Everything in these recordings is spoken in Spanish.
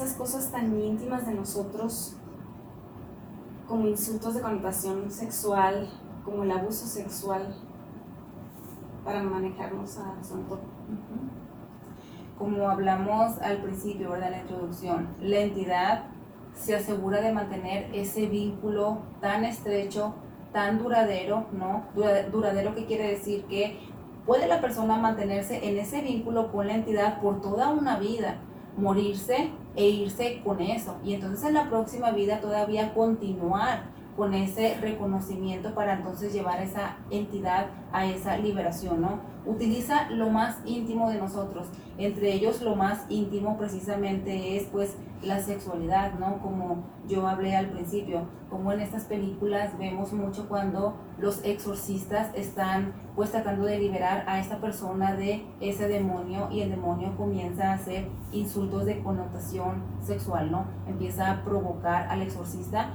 esas cosas tan íntimas de nosotros como insultos de connotación sexual, como el abuso sexual, para manejarnos a su? Como hablamos al principio, ¿verdad? En la introducción, la entidad se asegura de mantener ese vínculo tan estrecho, tan duradero, ¿no? Duradero que quiere decir que puede la persona mantenerse en ese vínculo con la entidad por toda una vida, morirse e irse con eso. Y entonces en la próxima vida todavía continuar con ese reconocimiento para entonces llevar a esa entidad a esa liberación, ¿no? Utiliza lo más íntimo de nosotros, entre ellos lo más íntimo precisamente es pues la sexualidad, ¿no? Como yo hablé al principio, como en estas películas vemos mucho cuando los exorcistas están pues tratando de liberar a esta persona de ese demonio y el demonio comienza a hacer insultos de connotación sexual, ¿no? Empieza a provocar al exorcista,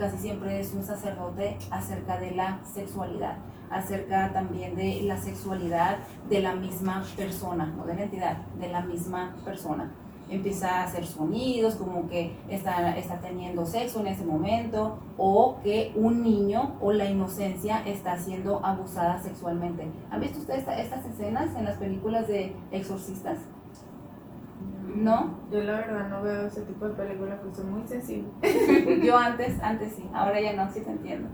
casi siempre es un sacerdote acerca de la sexualidad acerca también de la sexualidad de la misma persona, no de la entidad, de la misma persona empieza a hacer sonidos como que está, está teniendo sexo en ese momento o que un niño o la inocencia está siendo abusada sexualmente. ¿Han visto ustedes estas escenas en las películas de exorcistas? ¿No? Yo la verdad no veo ese tipo de películas porque soy muy sensible. Yo antes, antes sí, ahora ya no, sí te entiendo.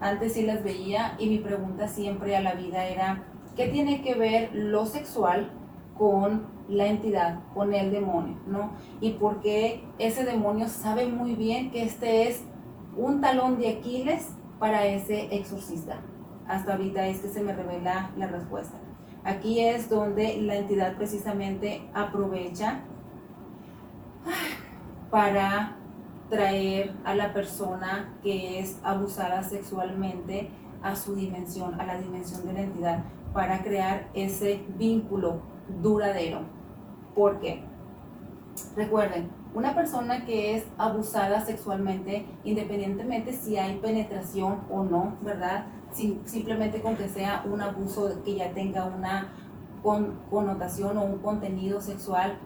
Antes sí las veía y mi pregunta siempre a la vida era, ¿qué tiene que ver lo sexual con la entidad, con el demonio, ¿no? Y porque ese demonio sabe muy bien que este es un talón de Aquiles para ese exorcista. Hasta ahorita es que se me revela la respuesta. Aquí es donde la entidad precisamente aprovecha para traer a la persona que es abusada sexualmente a su dimensión, a la dimensión de la entidad, para crear ese vínculo duradero. Porque, recuerden, una persona que es abusada sexualmente, independientemente si hay penetración o no, ¿verdad? simplemente con que sea un abuso que ya tenga una connotación o un contenido sexual,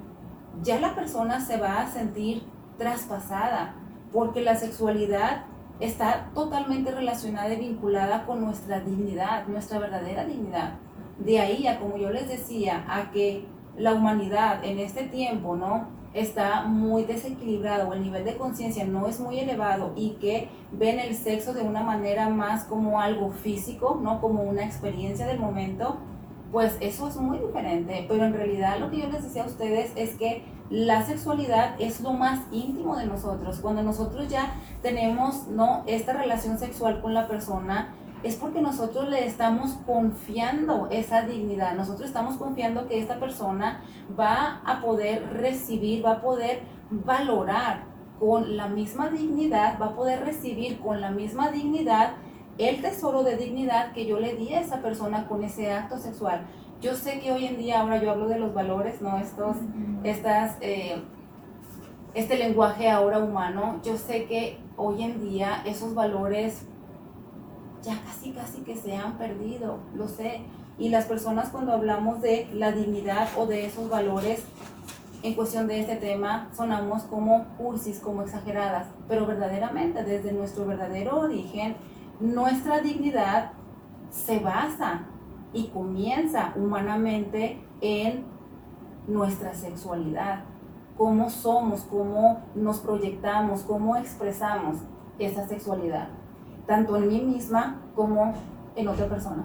ya la persona se va a sentir traspasada, porque la sexualidad está totalmente relacionada y vinculada con nuestra dignidad, nuestra verdadera dignidad. De ahí a, como yo les decía, a que la humanidad en este tiempo, ¿no? Está muy desequilibrado, el nivel de conciencia no es muy elevado y que ven el sexo de una manera más como algo físico, ¿no? Como una experiencia del momento, pues eso es muy diferente. Pero en realidad lo que yo les decía a ustedes es que la sexualidad es lo más íntimo de nosotros. Cuando nosotros ya tenemos, ¿no? Esta relación sexual con la persona, es porque nosotros le estamos confiando esa dignidad, nosotros estamos confiando que esta persona va a poder recibir, va a poder valorar con la misma dignidad, va a poder recibir con la misma dignidad el tesoro de dignidad que yo le di a esa persona con ese acto sexual. Yo sé que hoy en día, ahora yo hablo de los valores, ¿no? Estos, estas, eh, este lenguaje ahora humano, yo sé que hoy en día esos valores ya casi, casi que se han perdido, lo sé. Y las personas cuando hablamos de la dignidad o de esos valores en cuestión de este tema, sonamos como cursis, como exageradas, pero verdaderamente desde nuestro verdadero origen, nuestra dignidad se basa y comienza humanamente en nuestra sexualidad, cómo somos, cómo nos proyectamos, cómo expresamos esa sexualidad tanto en mí misma como en otra persona.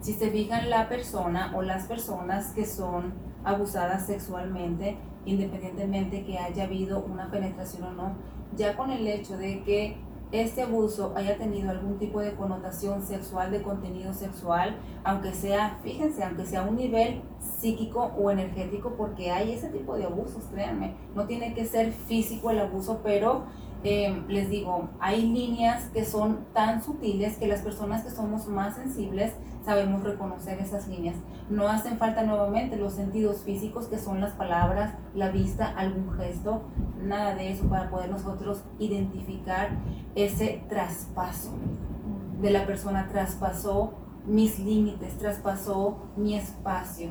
Si se fijan la persona o las personas que son abusadas sexualmente, independientemente que haya habido una penetración o no, ya con el hecho de que este abuso haya tenido algún tipo de connotación sexual, de contenido sexual, aunque sea, fíjense, aunque sea un nivel psíquico o energético, porque hay ese tipo de abusos, créanme, no tiene que ser físico el abuso, pero eh, les digo, hay líneas que son tan sutiles que las personas que somos más sensibles sabemos reconocer esas líneas. No hacen falta nuevamente los sentidos físicos que son las palabras, la vista, algún gesto, nada de eso para poder nosotros identificar ese traspaso de la persona, traspasó mis límites, traspasó mi espacio,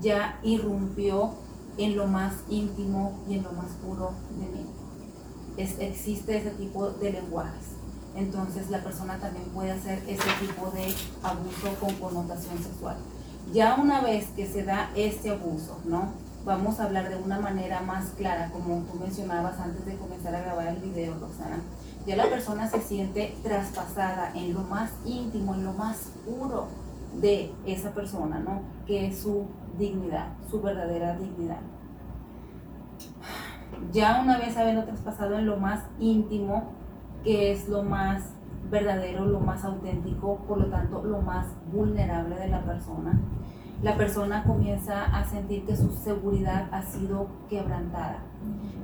ya irrumpió en lo más íntimo y en lo más puro de mí. Existe ese tipo de lenguajes. Entonces la persona también puede hacer ese tipo de abuso con connotación sexual. Ya una vez que se da este abuso, ¿no? Vamos a hablar de una manera más clara, como tú mencionabas antes de comenzar a grabar el video, Roxana. Ya la persona se siente traspasada en lo más íntimo, en lo más puro de esa persona, ¿no? Que es su dignidad, su verdadera dignidad. Ya una vez habiendo traspasado en lo más íntimo, que es lo más verdadero, lo más auténtico, por lo tanto lo más vulnerable de la persona, la persona comienza a sentir que su seguridad ha sido quebrantada.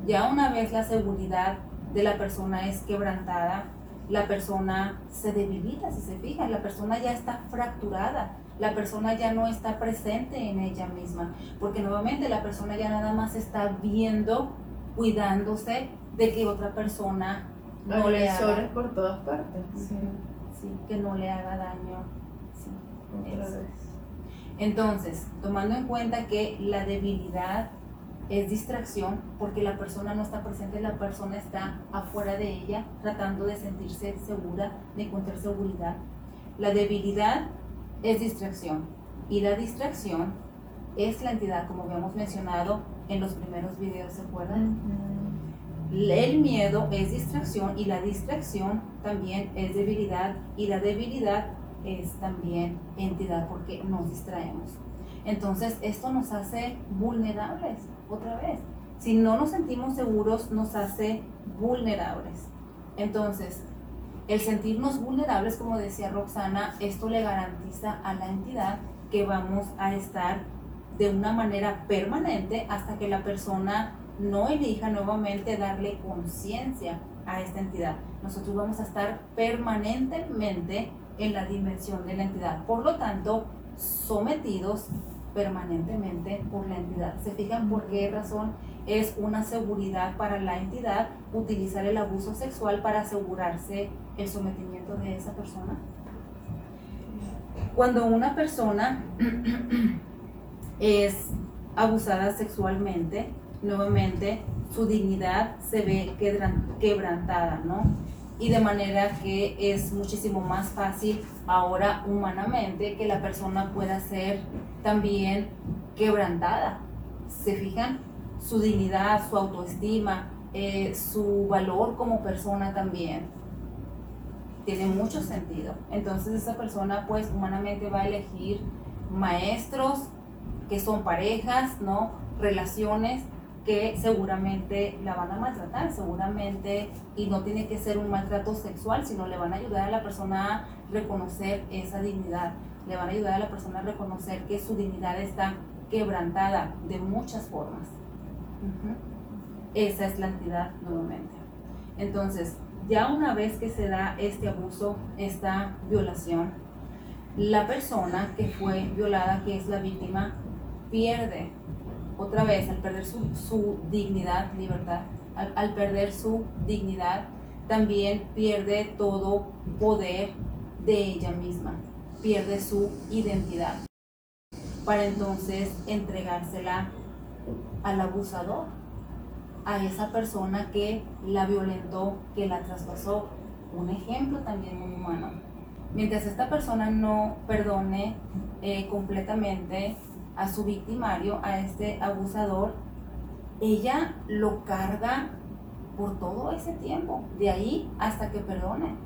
Ya una vez la seguridad de la persona es quebrantada, la persona se debilita, si se fijan, la persona ya está fracturada, la persona ya no está presente en ella misma, porque nuevamente la persona ya nada más está viendo, cuidándose de que otra persona no le haga por todas partes. Sí, que no le haga daño. Entonces, tomando en cuenta que la debilidad es distracción porque la persona no está presente, la persona está afuera de ella tratando de sentirse segura, de encontrar seguridad. La debilidad es distracción y la distracción es la entidad, como habíamos mencionado en los primeros videos, ¿se acuerdan? El miedo es distracción y la distracción también es debilidad y la debilidad es también entidad porque nos distraemos. Entonces esto nos hace vulnerables otra vez. Si no nos sentimos seguros nos hace vulnerables. Entonces, el sentirnos vulnerables, como decía Roxana, esto le garantiza a la entidad que vamos a estar de una manera permanente hasta que la persona no elija nuevamente darle conciencia a esta entidad. Nosotros vamos a estar permanentemente en la dimensión de la entidad. Por lo tanto, sometidos permanentemente por la entidad. ¿Se fijan por qué razón es una seguridad para la entidad utilizar el abuso sexual para asegurarse el sometimiento de esa persona? Cuando una persona es abusada sexualmente, nuevamente su dignidad se ve quebrantada, ¿no? Y de manera que es muchísimo más fácil ahora humanamente que la persona pueda ser también quebrantada. ¿Se fijan? Su dignidad, su autoestima, eh, su valor como persona también. Tiene mucho sentido. Entonces esa persona pues humanamente va a elegir maestros que son parejas, ¿no? Relaciones que seguramente la van a maltratar, seguramente, y no tiene que ser un maltrato sexual, sino le van a ayudar a la persona a reconocer esa dignidad, le van a ayudar a la persona a reconocer que su dignidad está quebrantada de muchas formas. Esa es la entidad nuevamente. Entonces, ya una vez que se da este abuso, esta violación, la persona que fue violada, que es la víctima, pierde otra vez, al perder su, dignidad, libertad, al, perder su dignidad, también pierde todo poder de ella misma, pierde su identidad, para entonces entregársela al abusador, a esa persona que la violentó, que la traspasó. Un ejemplo también muy humano. Mientras esta persona no perdone eh, completamente a su victimario, a este abusador, ella lo carga por todo ese tiempo, de ahí hasta que perdone.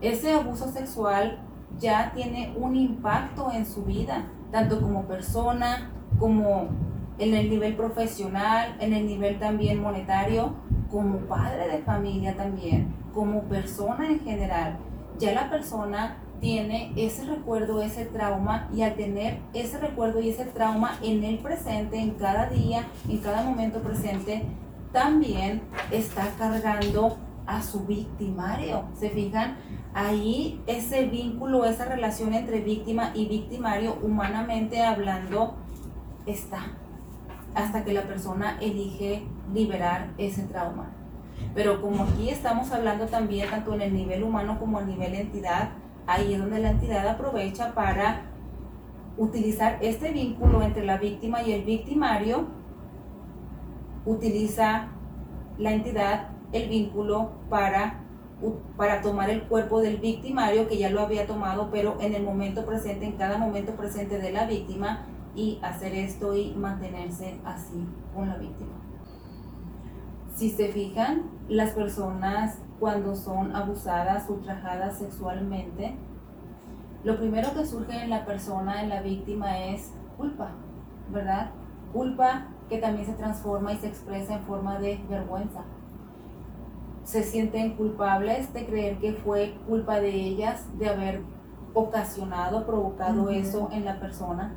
Ese abuso sexual ya tiene un impacto en su vida, tanto como persona, como en el nivel profesional, en el nivel también monetario, como padre de familia también, como persona en general. Ya la persona tiene ese recuerdo, ese trauma y al tener ese recuerdo y ese trauma en el presente, en cada día, en cada momento presente, también está cargando a su victimario. ¿Se fijan? Ahí ese vínculo, esa relación entre víctima y victimario, humanamente hablando, está hasta que la persona elige liberar ese trauma. Pero como aquí estamos hablando también tanto en el nivel humano como a nivel entidad, ahí es donde la entidad aprovecha para utilizar este vínculo entre la víctima y el victimario utiliza la entidad el vínculo para, para tomar el cuerpo del victimario que ya lo había tomado, pero en el momento presente, en cada momento presente de la víctima, y hacer esto y mantenerse así con la víctima. Si se fijan, las personas cuando son abusadas, ultrajadas sexualmente, lo primero que surge en la persona, en la víctima, es culpa, ¿verdad? Culpa que también se transforma y se expresa en forma de vergüenza. Se sienten culpables de creer que fue culpa de ellas de haber ocasionado, provocado eso en la persona.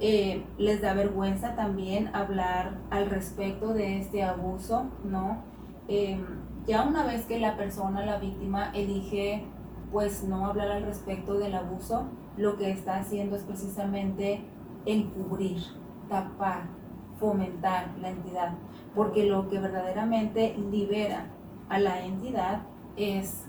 Eh, les da vergüenza también hablar al respecto de este abuso, ¿no? Em, ya una vez que la persona, la víctima, elige pues no hablar al respecto del abuso, lo que está haciendo es precisamente encubrir, tapar, fomentar la entidad, porque lo que verdaderamente libera a la entidad es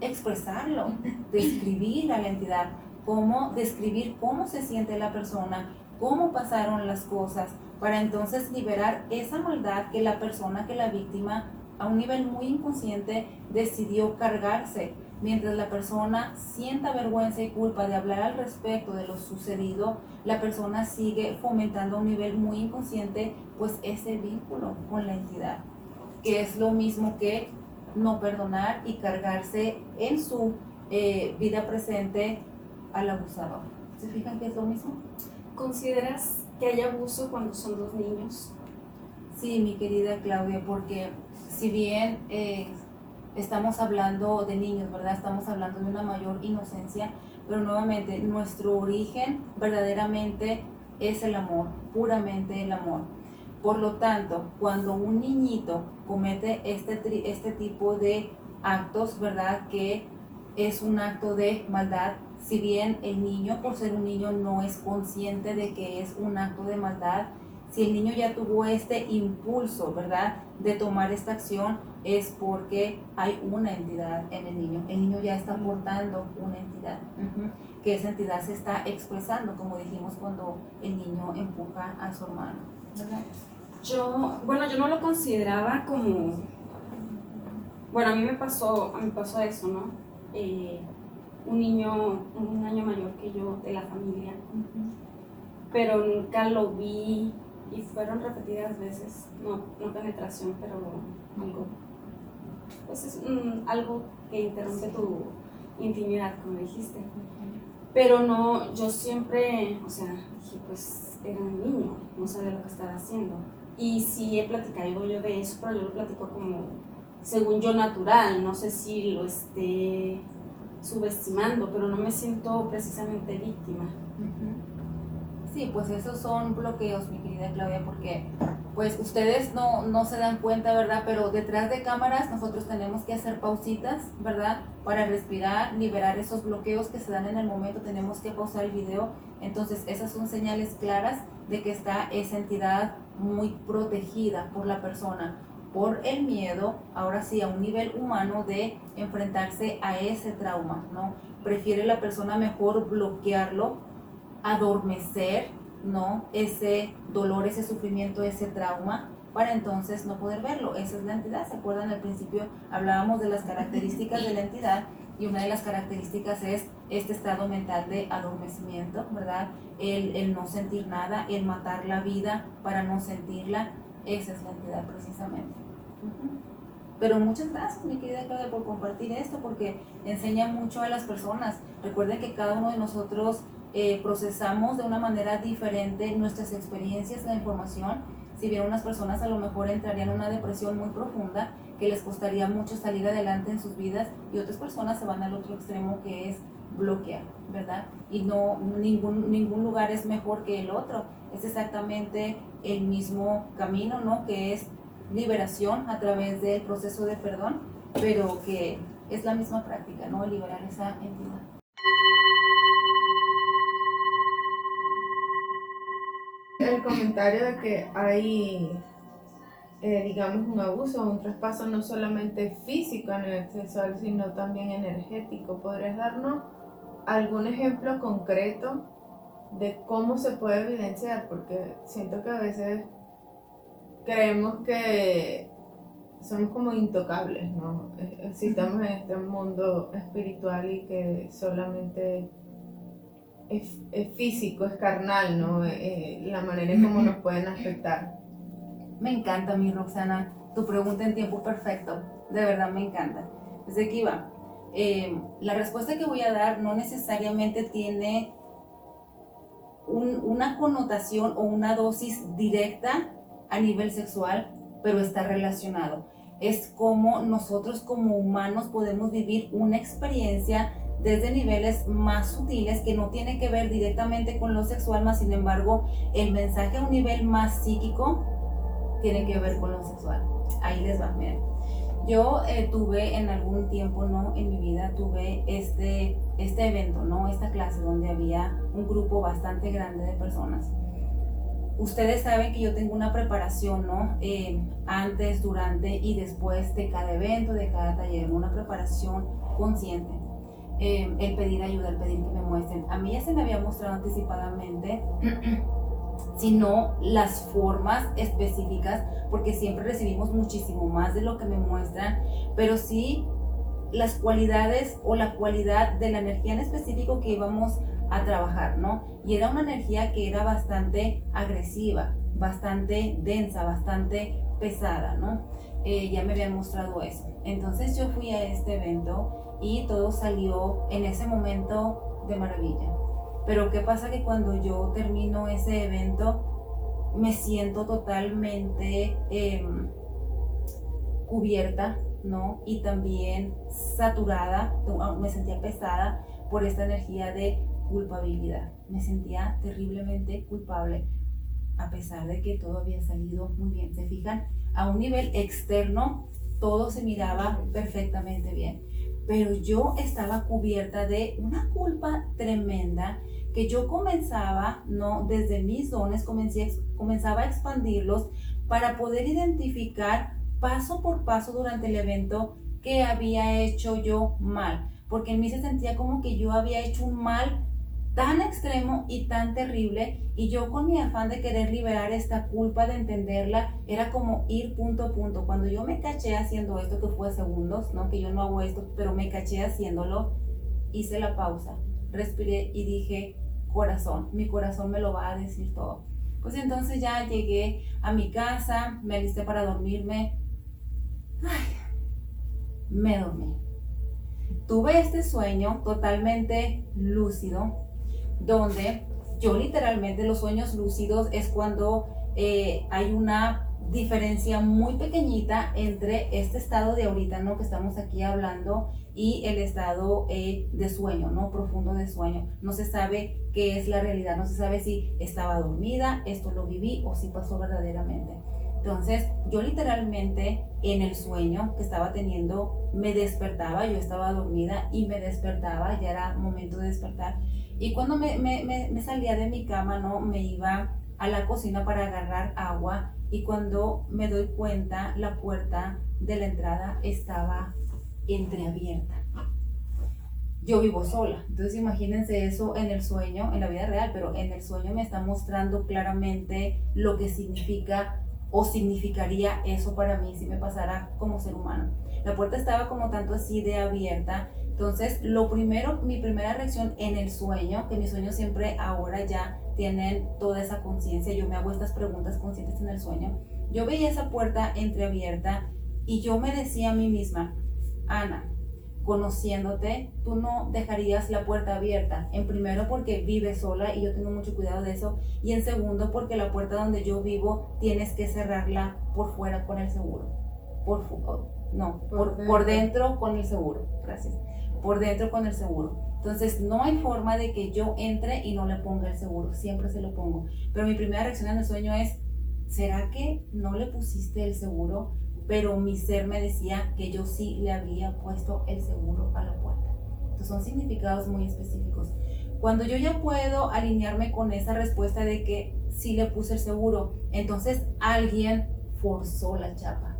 expresarlo, describir a la entidad, cómo describir cómo se siente la persona, cómo pasaron las cosas, para entonces liberar esa maldad que la persona, que la víctima, a un nivel muy inconsciente, decidió cargarse. Mientras la persona sienta vergüenza y culpa de hablar al respecto de lo sucedido, la persona sigue fomentando a un nivel muy inconsciente pues ese vínculo con la entidad, que es lo mismo que no perdonar y cargarse en su eh, vida presente al abusador. ¿Se fijan que es lo mismo? ¿Consideras que hay abuso cuando son dos niños? Sí, mi querida Claudia, porque si bien eh, estamos hablando de niños, ¿verdad? Estamos hablando de una mayor inocencia, pero nuevamente nuestro origen verdaderamente es el amor, puramente el amor. Por lo tanto, cuando un niñito comete este, este tipo de actos, ¿verdad? Que es un acto de maldad, si bien el niño, por ser un niño, no es consciente de que es un acto de maldad, si el niño ya tuvo este impulso, ¿verdad? De tomar esta acción, es porque hay una entidad en el niño. El niño ya está portando una entidad, que esa entidad se está expresando, como dijimos cuando el niño empuja a su hermano. Yo, bueno, yo no lo consideraba como, bueno, a mí me pasó, a mí pasó eso, ¿no? Eh, un niño, un año mayor que yo de la familia, pero nunca lo vi y fueron repetidas veces, no, no penetración, pero algo pues es algo que interrumpe tu intimidad, como dijiste. Pero no, yo siempre, o sea, dije, pues era un niño, no sabía lo que estaba haciendo. Y sí he platicado yo de eso, pero yo lo platico como, según yo, natural. No sé si lo esté subestimando, pero no me siento precisamente víctima. Sí, pues esos son bloqueos, mi querida Claudia, porque pues ustedes no, no se dan cuenta, ¿verdad? Pero detrás de cámaras nosotros tenemos que hacer pausitas, ¿verdad? Para respirar, liberar esos bloqueos que se dan en el momento, tenemos que pausar el video. Entonces esas son señales claras de que está esa entidad muy protegida por la persona, por el miedo, ahora sí, a un nivel humano de enfrentarse a ese trauma, ¿no? Prefiere la persona mejor bloquearlo, adormecer, ¿no? Ese dolor, ese sufrimiento, ese trauma, para entonces no poder verlo. Esa es la entidad. ¿Se acuerdan? Al principio hablábamos de las características de la entidad y una de las características es este estado mental de adormecimiento, ¿verdad? El, el no sentir nada, el matar la vida para no sentirla. Esa es la entidad precisamente. Pero muchas gracias, mi querida Claudia, por compartir esto, porque enseña mucho a las personas. Recuerden que cada uno de nosotros eh, procesamos de una manera diferente nuestras experiencias, la información. Si bien unas personas a lo mejor entrarían en una depresión muy profunda, que les costaría mucho salir adelante en sus vidas, y otras personas se van al otro extremo que es bloquear, ¿verdad? Y no, ningún, ningún lugar es mejor que el otro, es exactamente el mismo camino, ¿no? Que es liberación a través del proceso de perdón, pero que es la misma práctica, ¿no? Liberar esa entidad. El comentario de que hay, eh, digamos, un abuso un traspaso no solamente físico a nivel sexual, sino también energético. ¿Podrías darnos algún ejemplo concreto de cómo se puede evidenciar? Porque siento que a veces creemos que somos como intocables, ¿no? Eh, si estamos en este mundo espiritual y que solamente es, físico, es carnal, ¿no? Eh, la manera en cómo nos pueden afectar. Me encanta, mi Roxana, tu pregunta en tiempo perfecto. De verdad me encanta. Desde aquí va. Eh, la respuesta que voy a dar no necesariamente tiene una connotación o una dosis directa a nivel sexual, pero está relacionado. Es como nosotros como humanos podemos vivir una experiencia desde niveles más sutiles que no tiene que ver directamente con lo sexual, más sin embargo el mensaje a un nivel más psíquico tiene que ver con lo sexual. Ahí les va, miren. Yo eh, tuve en algún tiempo, ¿no? En mi vida tuve este, este evento, ¿no? Esta clase donde había un grupo bastante grande de personas ustedes saben que yo tengo una preparación, ¿no? Eh, antes, durante y después de cada evento, de cada taller, una preparación consciente. Eh, el pedir ayuda, el pedir que me muestren. A mí ya se me había mostrado anticipadamente, sino las formas específicas, porque siempre recibimos muchísimo más de lo que me muestran, pero sí las cualidades o la cualidad de la energía en específico que íbamos a trabajar, ¿no? Y era una energía que era bastante agresiva, bastante densa, bastante pesada, ¿no? Eh, ya me habían mostrado eso. Entonces yo fui a este evento y todo salió en ese momento de maravilla. Pero ¿qué pasa que cuando yo termino ese evento me siento totalmente em, cubierta, ¿no? Y también saturada, me sentía pesada por esta energía de culpabilidad. Me sentía terriblemente culpable, a pesar de que todo había salido muy bien. Se fijan, a un nivel externo todo se miraba perfectamente bien, pero yo estaba cubierta de una culpa tremenda que yo comenzaba, no, desde mis dones comencé, comenzaba a expandirlos para poder identificar paso por paso durante el evento que había hecho yo mal, porque en mí se sentía como que yo había hecho un mal tan extremo y tan terrible y yo con mi afán de querer liberar esta culpa, de entenderla, era como ir punto a punto. Cuando yo me caché haciendo esto, que fue segundos, ¿no? Que yo no hago esto, pero me caché haciéndolo, hice la pausa, respiré y dije, corazón, mi corazón me lo va a decir todo. Pues entonces ya llegué a mi casa, me alisté para dormirme. Ay, me dormí. Tuve este sueño totalmente lúcido, donde yo literalmente los sueños lúcidos es cuando eh, hay una diferencia muy pequeñita entre este estado de ahorita, ¿no? Que estamos aquí hablando y el estado eh, de sueño, ¿no? Profundo de sueño. No se sabe qué es la realidad, no se sabe si estaba dormida, esto lo viví o si pasó verdaderamente. Entonces, yo literalmente en el sueño que estaba teniendo, me despertaba, yo estaba dormida y me despertaba, ya era momento de despertar y cuando me, me, me, salía de mi cama, ¿no? Me iba a la cocina para agarrar agua y cuando me doy cuenta, la puerta de la entrada estaba entreabierta. Yo vivo sola, entonces imagínense eso en el sueño, en la vida real, pero en el sueño me está mostrando claramente lo que significa o significaría eso para mí si me pasara como ser humano. La puerta estaba como tanto así de abierta entonces, lo primero, mi primera reacción en el sueño, que mis sueños siempre ahora ya tienen toda esa conciencia, yo me hago estas preguntas conscientes en el sueño, yo veía esa puerta entreabierta y yo me decía a mí misma, Ana, conociéndote, tú no dejarías la puerta abierta. En primero porque vives sola y yo tengo mucho cuidado de eso. Y en segundo porque la puerta donde yo vivo tienes que cerrarla por fuera con el seguro. Por, no, por, por dentro con el seguro. Gracias por dentro con el seguro. Entonces, no hay forma de que yo entre y no le ponga el seguro, siempre se lo pongo. Pero mi primera reacción en el sueño es, ¿será que no le pusiste el seguro? Pero mi ser me decía que yo sí le había puesto el seguro a la puerta. Entonces, son significados muy específicos. Cuando yo ya puedo alinearme con esa respuesta de que sí le puse el seguro, entonces alguien forzó la chapa.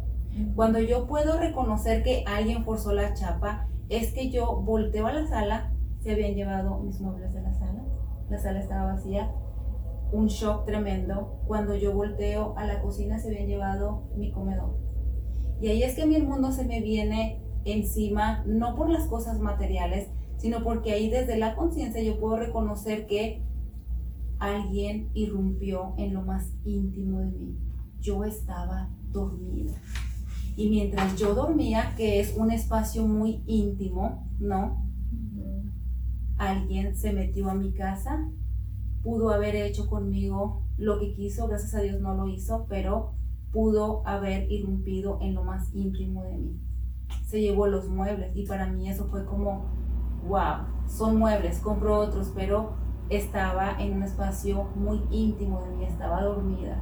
Cuando yo puedo reconocer que alguien forzó la chapa, es que yo volteo a la sala, se habían llevado mis muebles de la sala, la sala estaba vacía, un shock tremendo cuando yo volteo a la cocina se habían llevado mi comedor. Y ahí es que a mí el mundo se me viene encima, no por las cosas materiales, sino porque ahí desde la conciencia yo puedo reconocer que alguien irrumpió en lo más íntimo de mí. Yo estaba dormida. Y mientras yo dormía, que es un espacio muy íntimo, ¿no? Alguien se metió a mi casa, pudo haber hecho conmigo lo que quiso, gracias a Dios no lo hizo, pero pudo haber irrumpido en lo más íntimo de mí. Se llevó los muebles y para mí eso fue como, wow, son muebles, compro otros, pero estaba en un espacio muy íntimo de mí, estaba dormida.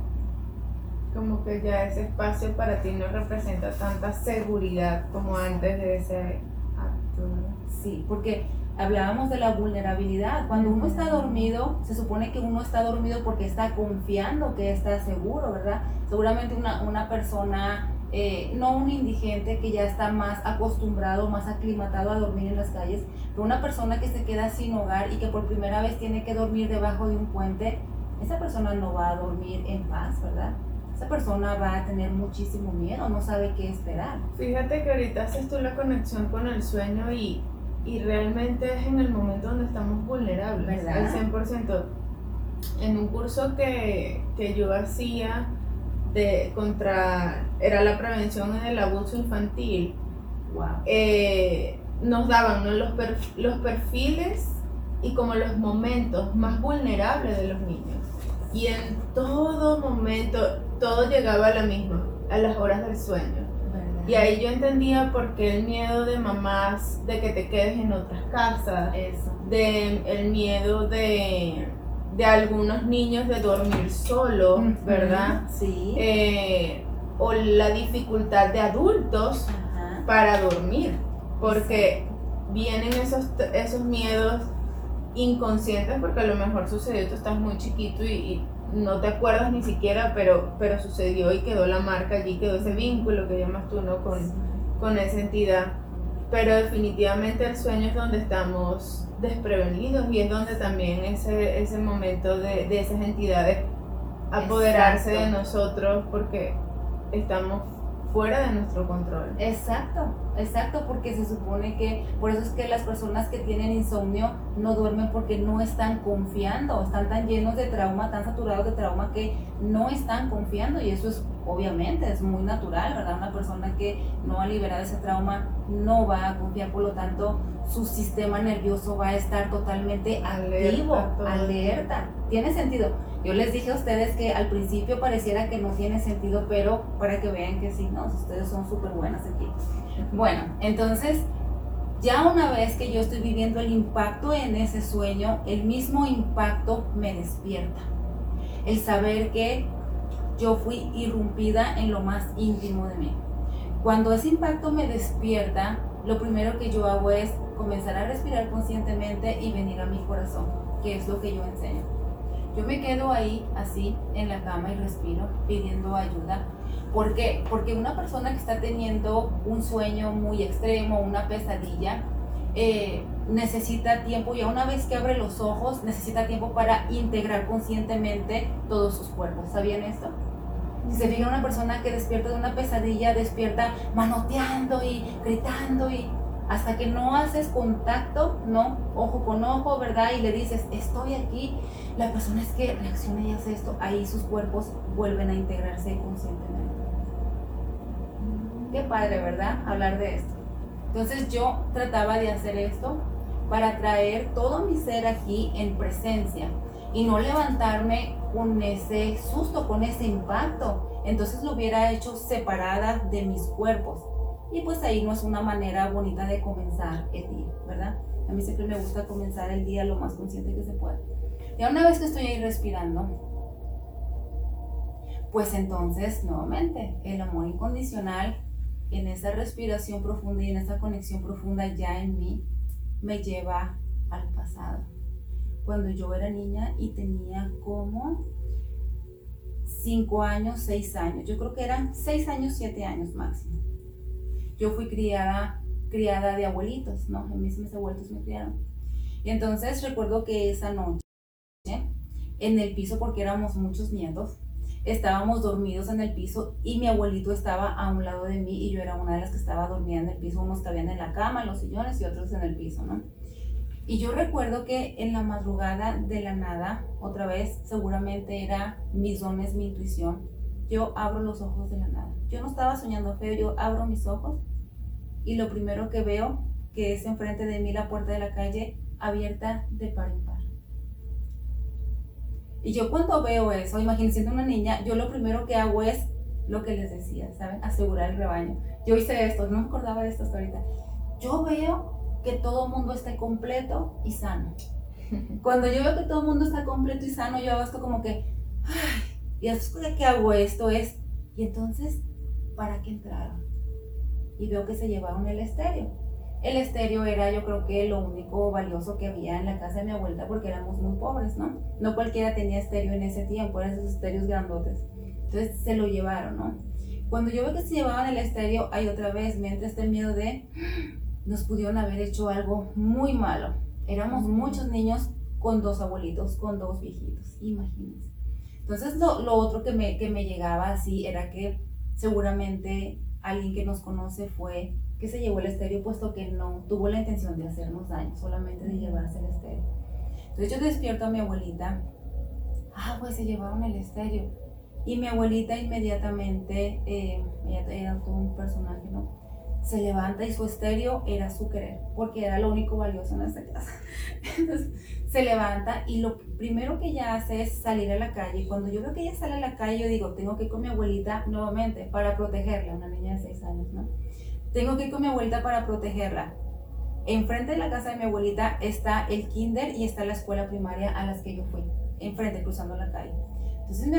Como que ya ese espacio para ti no representa tanta seguridad como antes de ese acto. Sí, porque hablábamos de la vulnerabilidad. Cuando uno está dormido, se supone que uno está dormido porque está confiando que está seguro, ¿verdad? Seguramente una, una persona, eh, no un indigente que ya está más acostumbrado, más aclimatado a dormir en las calles, pero una persona que se queda sin hogar y que por primera vez tiene que dormir debajo de un puente, esa persona no va a dormir en paz, ¿verdad? Esa persona va a tener muchísimo miedo, no sabe qué esperar. Fíjate que ahorita haces tú la conexión con el sueño y y realmente es en el momento donde estamos vulnerables, ¿verdad? al 100%. En un curso que, que yo hacía de contra, era la prevención del abuso infantil, eh, nos daban los, los perfiles y como los momentos más vulnerables de los niños. Y en todo momento, todo llegaba a la misma, a las horas del sueño. Y ahí yo entendía por qué el miedo de mamás de que te quedes en otras casas, de el miedo de, de algunos niños de dormir solos, ¿verdad? Sí. Eh, o la dificultad de adultos para dormir, porque vienen esos, esos miedos inconscientes porque a lo mejor sucedió, tú estás muy chiquito y no te acuerdas ni siquiera, pero, pero sucedió y quedó la marca allí, quedó ese vínculo que llamas tú, ¿no? Con, con esa entidad. Pero definitivamente el sueño es donde estamos desprevenidos y es donde también ese, ese momento de, de esas entidades apoderarse de nosotros porque estamos fuera de nuestro control. Exacto, exacto, porque se supone que, por eso es que las personas que tienen insomnio no duermen porque no están confiando, están tan llenos de trauma, tan saturados de trauma que no están confiando y eso es obviamente, es muy natural, ¿verdad? Una persona que no ha liberado ese trauma no va a confiar, por lo tanto, su sistema nervioso va a estar totalmente activo, alerta. alerta. Tiene sentido. Yo les dije a ustedes que al principio pareciera que no tiene sentido, pero para que vean que sí, no, ustedes son súper buenas aquí. Bueno, entonces, ya una vez que yo estoy viviendo el impacto en ese sueño, el mismo impacto me despierta. El saber que yo fui irrumpida en lo más íntimo de mí. Cuando ese impacto me despierta, lo primero que yo hago es comenzar a respirar conscientemente y venir a mi corazón, que es lo que yo enseño. Yo me quedo ahí así en la cama y respiro pidiendo ayuda. ¿Por qué? Porque una persona que está teniendo un sueño muy extremo, una pesadilla, eh, necesita tiempo y a una vez que abre los ojos necesita tiempo para integrar conscientemente todos sus cuerpos. ¿Sabían esto? Si se fija una persona que despierta de una pesadilla, despierta manoteando y gritando y hasta que no haces contacto, ¿no? Ojo con ojo, ¿verdad? Y le dices, estoy aquí, la persona es que reacciona y hace esto, ahí sus cuerpos vuelven a integrarse conscientemente. Qué padre, ¿verdad? Hablar de esto. Entonces yo trataba de hacer esto para traer todo mi ser aquí en presencia y no levantarme con ese susto, con ese impacto. Entonces lo hubiera hecho separada de mis cuerpos. Y pues ahí no es una manera bonita de comenzar el día, ¿verdad? A mí siempre me gusta comenzar el día lo más consciente que se pueda. Y una vez que estoy ahí respirando, pues entonces nuevamente el amor incondicional en esa respiración profunda y en esa conexión profunda ya en mí me lleva al pasado. Cuando yo era niña y tenía como 5 años, 6 años. Yo creo que eran 6 años, 7 años máximo. Yo fui criada, criada de abuelitos, ¿no? Mis, mis abuelitos me criaron. Y entonces recuerdo que esa noche en el piso porque éramos muchos nietos. Estábamos dormidos en el piso y mi abuelito estaba a un lado de mí y yo era una de las que estaba dormida en el piso. Unos estaban en la cama, en los sillones y otros en el piso, ¿no? Y yo recuerdo que en la madrugada de la nada, otra vez, seguramente era mis dones, mi intuición, yo abro los ojos de la nada. Yo no estaba soñando feo, yo abro mis ojos y lo primero que veo, que es enfrente de mí la puerta de la calle abierta de par en par. Y yo cuando veo eso, imagínense una niña, yo lo primero que hago es lo que les decía, ¿saben? Asegurar el rebaño. Yo hice esto, no me acordaba de esto hasta ahorita. Yo veo que todo el mundo esté completo y sano. Cuando yo veo que todo el mundo está completo y sano, yo hago esto como que, ay, y después de que hago esto es, y entonces, ¿para qué entraron? Y veo que se llevaron el estéreo. El estéreo era yo creo que lo único valioso que había en la casa de mi abuela porque éramos muy pobres, ¿no? No cualquiera tenía estéreo en ese tiempo, eran esos estéreos grandotes. Entonces se lo llevaron, ¿no? Cuando yo veo que se llevaban el estéreo, hay otra vez me entra este miedo de nos pudieron haber hecho algo muy malo. Éramos muchos niños con dos abuelitos, con dos viejitos, imagínense. Entonces lo, lo otro que me, que me llegaba así era que seguramente alguien que nos conoce fue que se llevó el estéreo puesto que no tuvo la intención de hacernos daño, solamente de llevarse el estéreo. Entonces yo despierto a mi abuelita, ah, pues se llevaron el estéreo. Y mi abuelita inmediatamente, eh, ella era todo un personaje, ¿no? se levanta y su estéreo era su querer, porque era lo único valioso en esta casa. Entonces se levanta y lo primero que ella hace es salir a la calle. Y cuando yo veo que ella sale a la calle, yo digo, tengo que ir con mi abuelita nuevamente para protegerla, una niña de 6 años, ¿no? Tengo que ir con mi abuelita para protegerla. Enfrente de la casa de mi abuelita está el kinder y está la escuela primaria a las que yo fui, enfrente, cruzando la calle. Entonces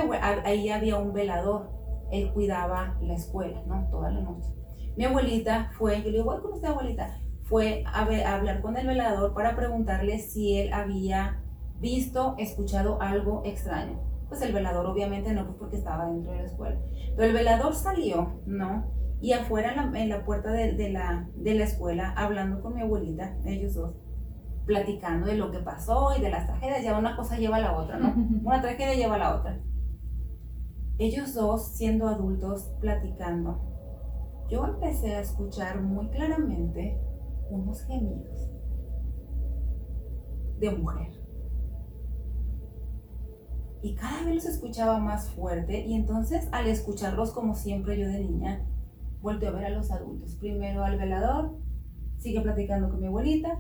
ahí había un velador, él cuidaba la escuela, ¿no? Toda la noche. Mi abuelita fue, yo le digo, voy con usted abuelita, fue a, hablar con el velador para preguntarle si él había visto, escuchado algo extraño. Pues el velador obviamente no, pues porque estaba dentro de la escuela. Pero el velador salió, ¿no? Y afuera en la, puerta de, la, de la escuela, hablando con mi abuelita, ellos dos, platicando de lo que pasó y de las tragedias. Ya una cosa lleva a la otra, ¿no? Una tragedia lleva a la otra. Ellos dos, siendo adultos, platicando, yo empecé a escuchar muy claramente unos gemidos de mujer. Y cada vez los escuchaba más fuerte y entonces al escucharlos como siempre yo de niña, volteo a ver a los adultos. Primero al velador, sigue platicando con mi abuelita,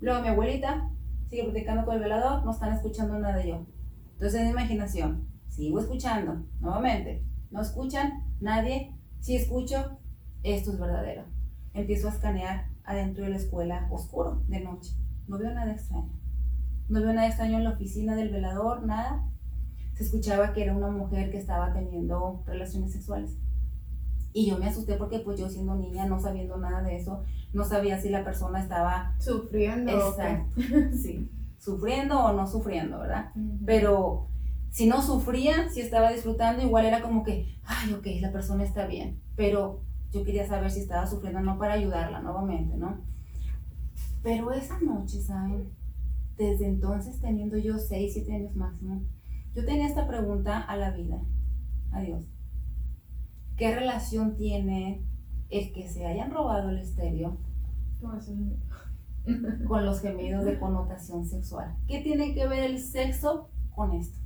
luego mi abuelita, sigue platicando con el velador, no están escuchando nada de yo. Entonces en imaginación, sigo escuchando, nuevamente, no escuchan, nadie, sí escucho, esto es verdadero. Empiezo a escanear adentro de la escuela oscuro, de noche. No veo nada extraño. No veo nada extraño en la oficina del velador, nada. Se escuchaba que era una mujer que estaba teniendo relaciones sexuales. Y yo me asusté porque pues yo siendo niña, no sabiendo nada de eso, no sabía si la persona estaba sufriendo. sí, sufriendo o no sufriendo, ¿verdad? Pero si no sufría, si estaba disfrutando, igual era como que, ay, ok, la persona está bien. Pero yo quería saber si estaba sufriendo o no para ayudarla nuevamente, ¿no? Pero esa noche, ¿saben? Desde entonces, teniendo yo 6, 7 años máximo, yo tenía esta pregunta a la vida, a Dios. ¿Qué relación tiene el que se hayan robado el estéreo con los gemidos de connotación sexual? ¿Qué tiene que ver el sexo con esto?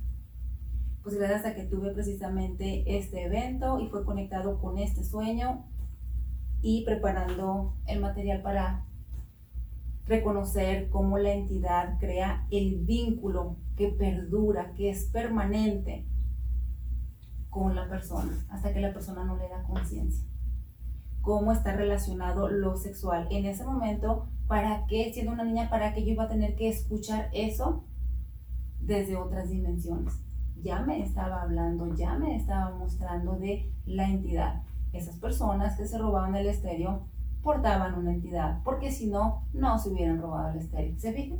Pues gracias a que tuve precisamente este evento y fue conectado con este sueño, y preparando el material para reconocer cómo la entidad crea el vínculo que perdura, que es permanente con la persona, hasta que la persona no le da conciencia. Cómo está relacionado lo sexual. En ese momento, ¿para qué, siendo una niña, para qué yo iba a tener que escuchar eso desde otras dimensiones? Ya me estaba hablando, ya me estaba mostrando de la entidad esas personas que se robaban el estéreo portaban una entidad, porque si no, no se hubieran robado el estéreo. ¿Se fijan?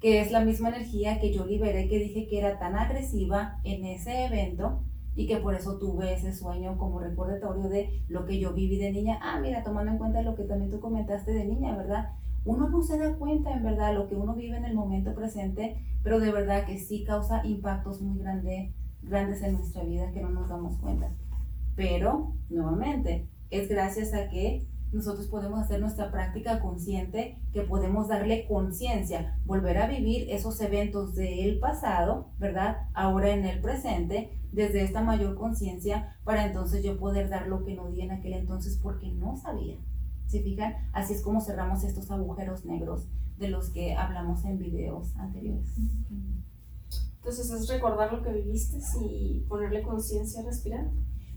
Que es la misma energía que yo liberé, que dije que era tan agresiva en ese evento y que por eso tuve ese sueño como recordatorio de lo que yo viví de niña. Ah, mira, tomando en cuenta lo que también tú comentaste de niña, ¿verdad? uno no se da cuenta en verdad lo que uno vive en el momento presente, pero de verdad que sí causa impactos muy grandes grandes en nuestra vida que no nos damos cuenta. Pero, nuevamente, es gracias a que nosotros podemos hacer nuestra práctica consciente, que podemos darle conciencia, volver a vivir esos eventos del pasado, ¿verdad? Ahora en el presente, desde esta mayor conciencia, para entonces yo poder dar lo que no di en aquel entonces porque no sabía. ¿Se fijan? Así es como cerramos estos agujeros negros de los que hablamos en videos anteriores. Entonces es recordar lo que viviste y ponerle conciencia a respirar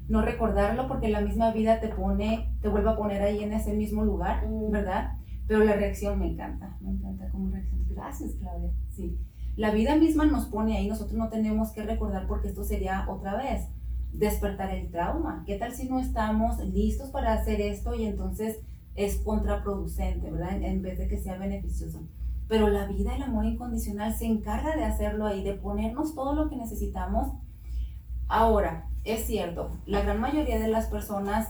no recordarlo porque la misma vida te pone, te vuelve a poner ahí en ese mismo lugar, mm. ¿verdad? Pero la reacción me encanta, me encanta como reacción. Gracias, Claudia. Sí. La vida misma nos pone ahí, nosotros no tenemos que recordar porque esto sería otra vez despertar el trauma. ¿Qué tal si no estamos listos para hacer esto y entonces es contraproducente, ¿verdad? En vez de que sea beneficioso. Pero la vida, el amor incondicional se encarga de hacerlo ahí, de ponernos todo lo que necesitamos. Ahora, es cierto, la gran mayoría de las personas,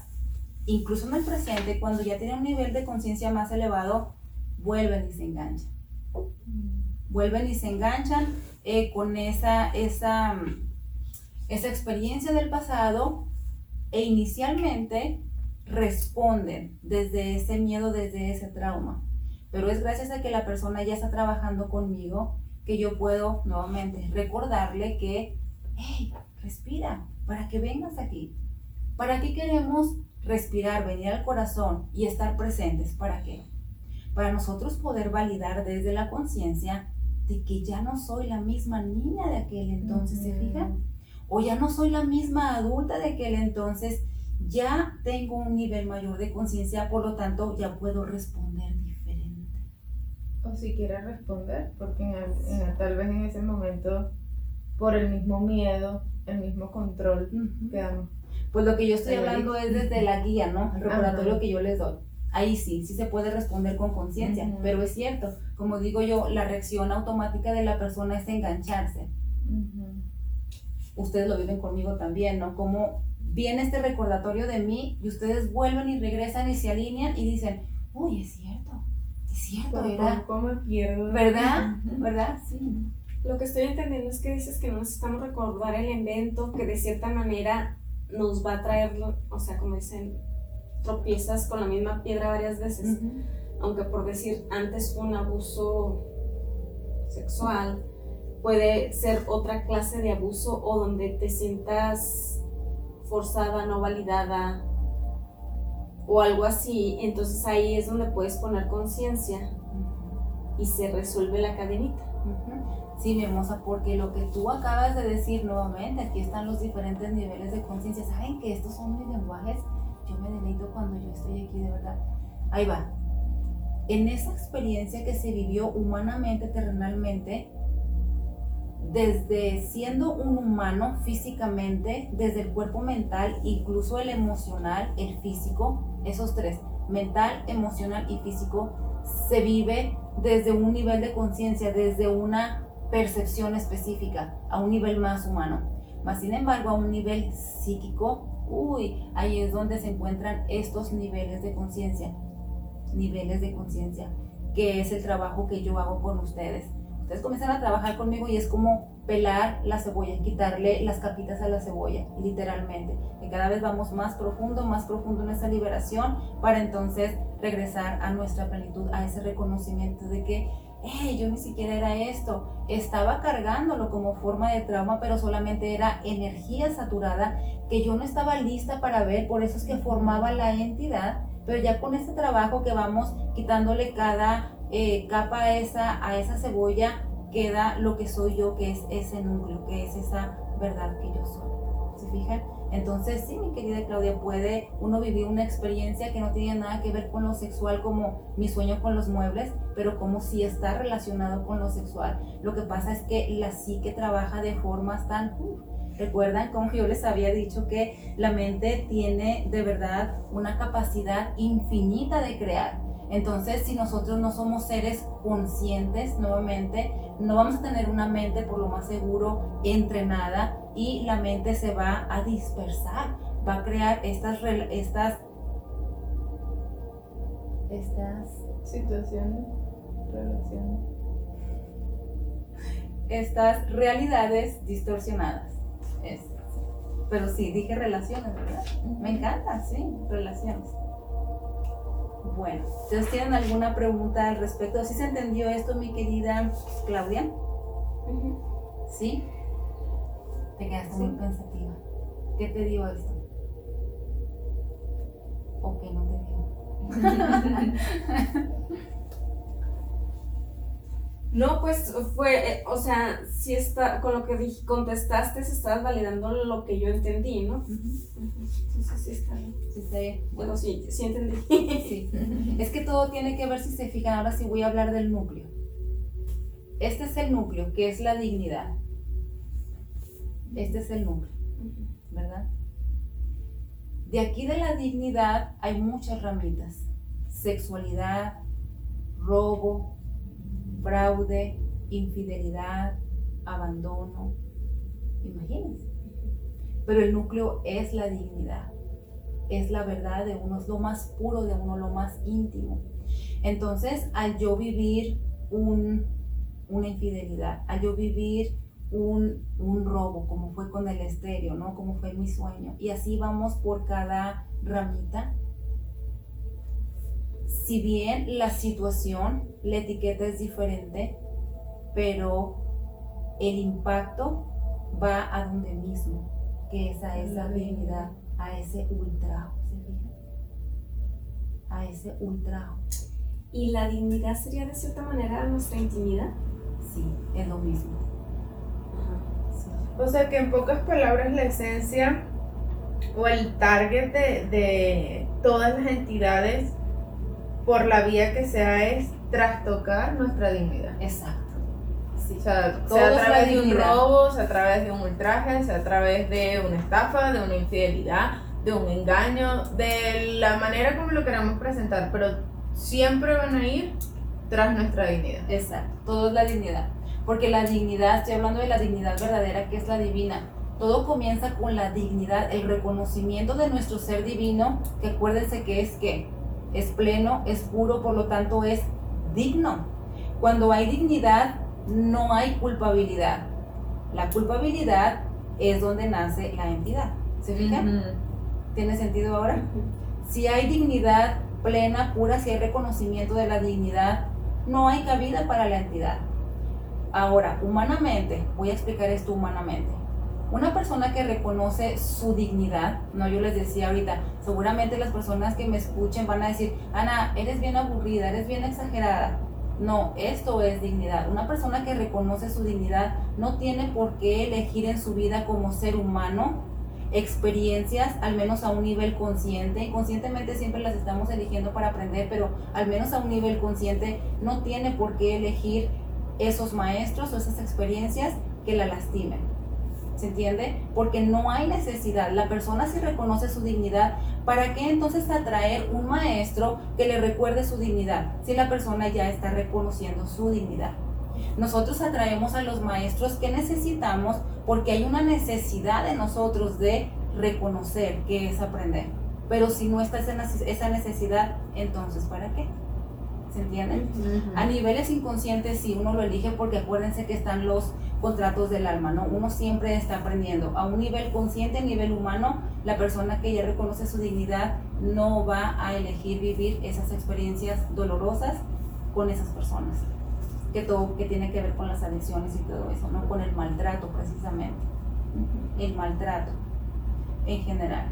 incluso en el presente, cuando ya tienen un nivel de conciencia más elevado, vuelven y se enganchan. Vuelven y se enganchan eh, con esa, esa, esa experiencia del pasado e inicialmente responden desde ese miedo, desde ese trauma. Pero es gracias a que la persona ya está trabajando conmigo que yo puedo nuevamente recordarle que, hey, respira, para que vengas aquí. ¿Para qué queremos respirar, venir al corazón y estar presentes? ¿Para qué? Para nosotros poder validar desde la conciencia de que ya no soy la misma niña de aquel entonces, ¿se fijan? O ya no soy la misma adulta de aquel entonces, ya tengo un nivel mayor de conciencia, por lo tanto ya puedo responder diferente. O si quieres responder, porque tal vez en ese momento, por el mismo miedo, el mismo control Pues lo que yo estoy hablando es desde la guía, ¿no? El recordatorio que yo les doy. Ahí sí, sí se puede responder con conciencia, pero es cierto, como digo yo, la reacción automática de la persona es engancharse. Ustedes lo viven conmigo también, ¿no? Como viene este recordatorio de mí y ustedes vuelven y regresan y se alinean y dicen, uy, es cierto, es cierto, ¿verdad? ¿Cómo pierdo? ¿Verdad? ¿Verdad? Sí. Lo que estoy entendiendo es que dices que no necesitamos recordar el evento que de cierta manera nos va a traer, o sea, como dicen, tropiezas con la misma piedra varias veces. Aunque por decir antes un abuso sexual, puede ser otra clase de abuso o donde te sientas forzada, no validada o algo así. Entonces ahí es donde puedes poner conciencia y se resuelve la cadenita. Sí, mi hermosa, porque lo que tú acabas de decir nuevamente, aquí están los diferentes niveles de conciencia. ¿Saben que estos son mis lenguajes? Yo me deleito cuando yo estoy aquí, de verdad. Ahí va. En esa experiencia que se vivió humanamente, terrenalmente, desde siendo un humano físicamente, desde el cuerpo mental, incluso el emocional, el físico, esos tres, mental, emocional y físico, se vive desde un nivel de conciencia, desde una percepción específica, a un nivel más humano. Más sin embargo, a un nivel psíquico, uy, ahí es donde se encuentran estos niveles de conciencia. Niveles de conciencia, que es el trabajo que yo hago con ustedes. Ustedes comienzan a trabajar conmigo y es como pelar la cebolla, quitarle las capitas a la cebolla, literalmente. Que cada vez vamos más profundo, más profundo en esa liberación para entonces regresar a nuestra plenitud, a ese reconocimiento de que yo ni siquiera era esto. Estaba cargándolo como forma de trauma, pero solamente era energía saturada que yo no estaba lista para ver, por eso es que formaba la entidad. Pero ya con este trabajo que vamos quitándole cada eh, capa a esa, a esa cebolla, queda lo que soy yo, que es ese núcleo, que es esa verdad que yo soy. ¿Se fijan? Entonces, sí, mi querida Claudia, puede uno vivir una experiencia que no tiene nada que ver con lo sexual como mi sueño con los muebles, pero como si está relacionado con lo sexual. Lo que pasa es que la psique trabaja de formas tan... Recuerdan, como yo les había dicho, que la mente tiene de verdad una capacidad infinita de crear. Entonces, si nosotros no somos seres conscientes, nuevamente, no vamos a tener una mente por lo más seguro entrenada y la mente se va a dispersar, va a crear estas, estas estas situaciones, relaciones. Estas realidades distorsionadas. Es, pero sí, dije relaciones, ¿verdad? Me encanta, sí, relaciones. Bueno, ¿ustedes tienen alguna pregunta al respecto? ¿Sí se entendió esto, mi querida Claudia? ¿Sí? Te quedaste muy pensativa. ¿Qué te dio esto? ¿O qué no te dio? No, pues fue, eh, o sea, si está, con lo que contestaste, se estabas validando lo que yo entendí, ¿no? Entonces sí está bien. Sí, está bien. Bueno, sí, sí entendí. Sí. Es que todo tiene que ver si se fijan. Ahora sí voy a hablar del núcleo. Este es el núcleo, que es la dignidad. Este es el núcleo, ¿verdad? De aquí de la dignidad hay muchas ramitas. Sexualidad, robo, fraude, infidelidad, abandono. Imagínense. Pero el núcleo es la dignidad, es la verdad de uno, es lo más puro de uno, lo más íntimo. Entonces, al yo vivir una infidelidad, al yo vivir un, un, robo, como fue con el estéreo, ¿no? Como fue mi sueño. Y así vamos por cada ramita si bien la situación, la etiqueta es diferente, pero el impacto va a donde mismo, que es a esa dignidad, a ese ultrajo, ¿se fijan? A ese ultrajo. ¿Y la dignidad sería de cierta manera nuestra intimidad? Sí, es lo mismo. O sea que en pocas palabras la esencia o el target de, de todas las entidades por la vía que sea es trastocar nuestra dignidad. Exacto. O sea, sea a través de un robo, sea a través de un ultraje, sea a través de una estafa, de una infidelidad, de un engaño, de la manera como lo queramos presentar, pero siempre van a ir tras nuestra dignidad. Exacto, todo es la dignidad. Porque la dignidad, estoy hablando de la dignidad verdadera que es la divina. Todo comienza con la dignidad, el reconocimiento de nuestro ser divino, que acuérdense que es que es pleno, es puro, por lo tanto es digno. Cuando hay dignidad, no hay culpabilidad. La culpabilidad es donde nace la entidad. ¿Se fijan? ¿Tiene sentido ahora? Si hay dignidad plena, pura, si hay reconocimiento de la dignidad, no hay cabida para la entidad. Ahora, humanamente, voy a explicar esto humanamente. Una persona que reconoce su dignidad, no yo les decía ahorita, seguramente las personas que me escuchen van a decir, Ana, eres bien aburrida, eres bien exagerada. No, esto es dignidad. Una persona que reconoce su dignidad no tiene por qué elegir en su vida como ser humano experiencias, al menos a un nivel consciente. Conscientemente siempre las estamos eligiendo para aprender, pero al menos a un nivel consciente no tiene por qué elegir esos maestros o esas experiencias que la lastimen. ¿Se entiende? Porque no hay necesidad. La persona si reconoce su dignidad, ¿para qué entonces atraer un maestro que le recuerde su dignidad? Si la persona ya está reconociendo su dignidad. Nosotros atraemos a los maestros que necesitamos porque hay una necesidad de nosotros de reconocer que es aprender. Pero si no está esa necesidad, entonces ¿para qué? ¿Se entiende? A niveles inconscientes sí uno lo elige porque acuérdense que están los contratos del alma, ¿no? Uno siempre está aprendiendo. A un nivel consciente, a nivel humano, la persona que ya reconoce su dignidad no va a elegir vivir esas experiencias dolorosas con esas personas. Que todo, que tiene que ver con las adicciones y todo eso, ¿no? Con el maltrato precisamente. El maltrato en general.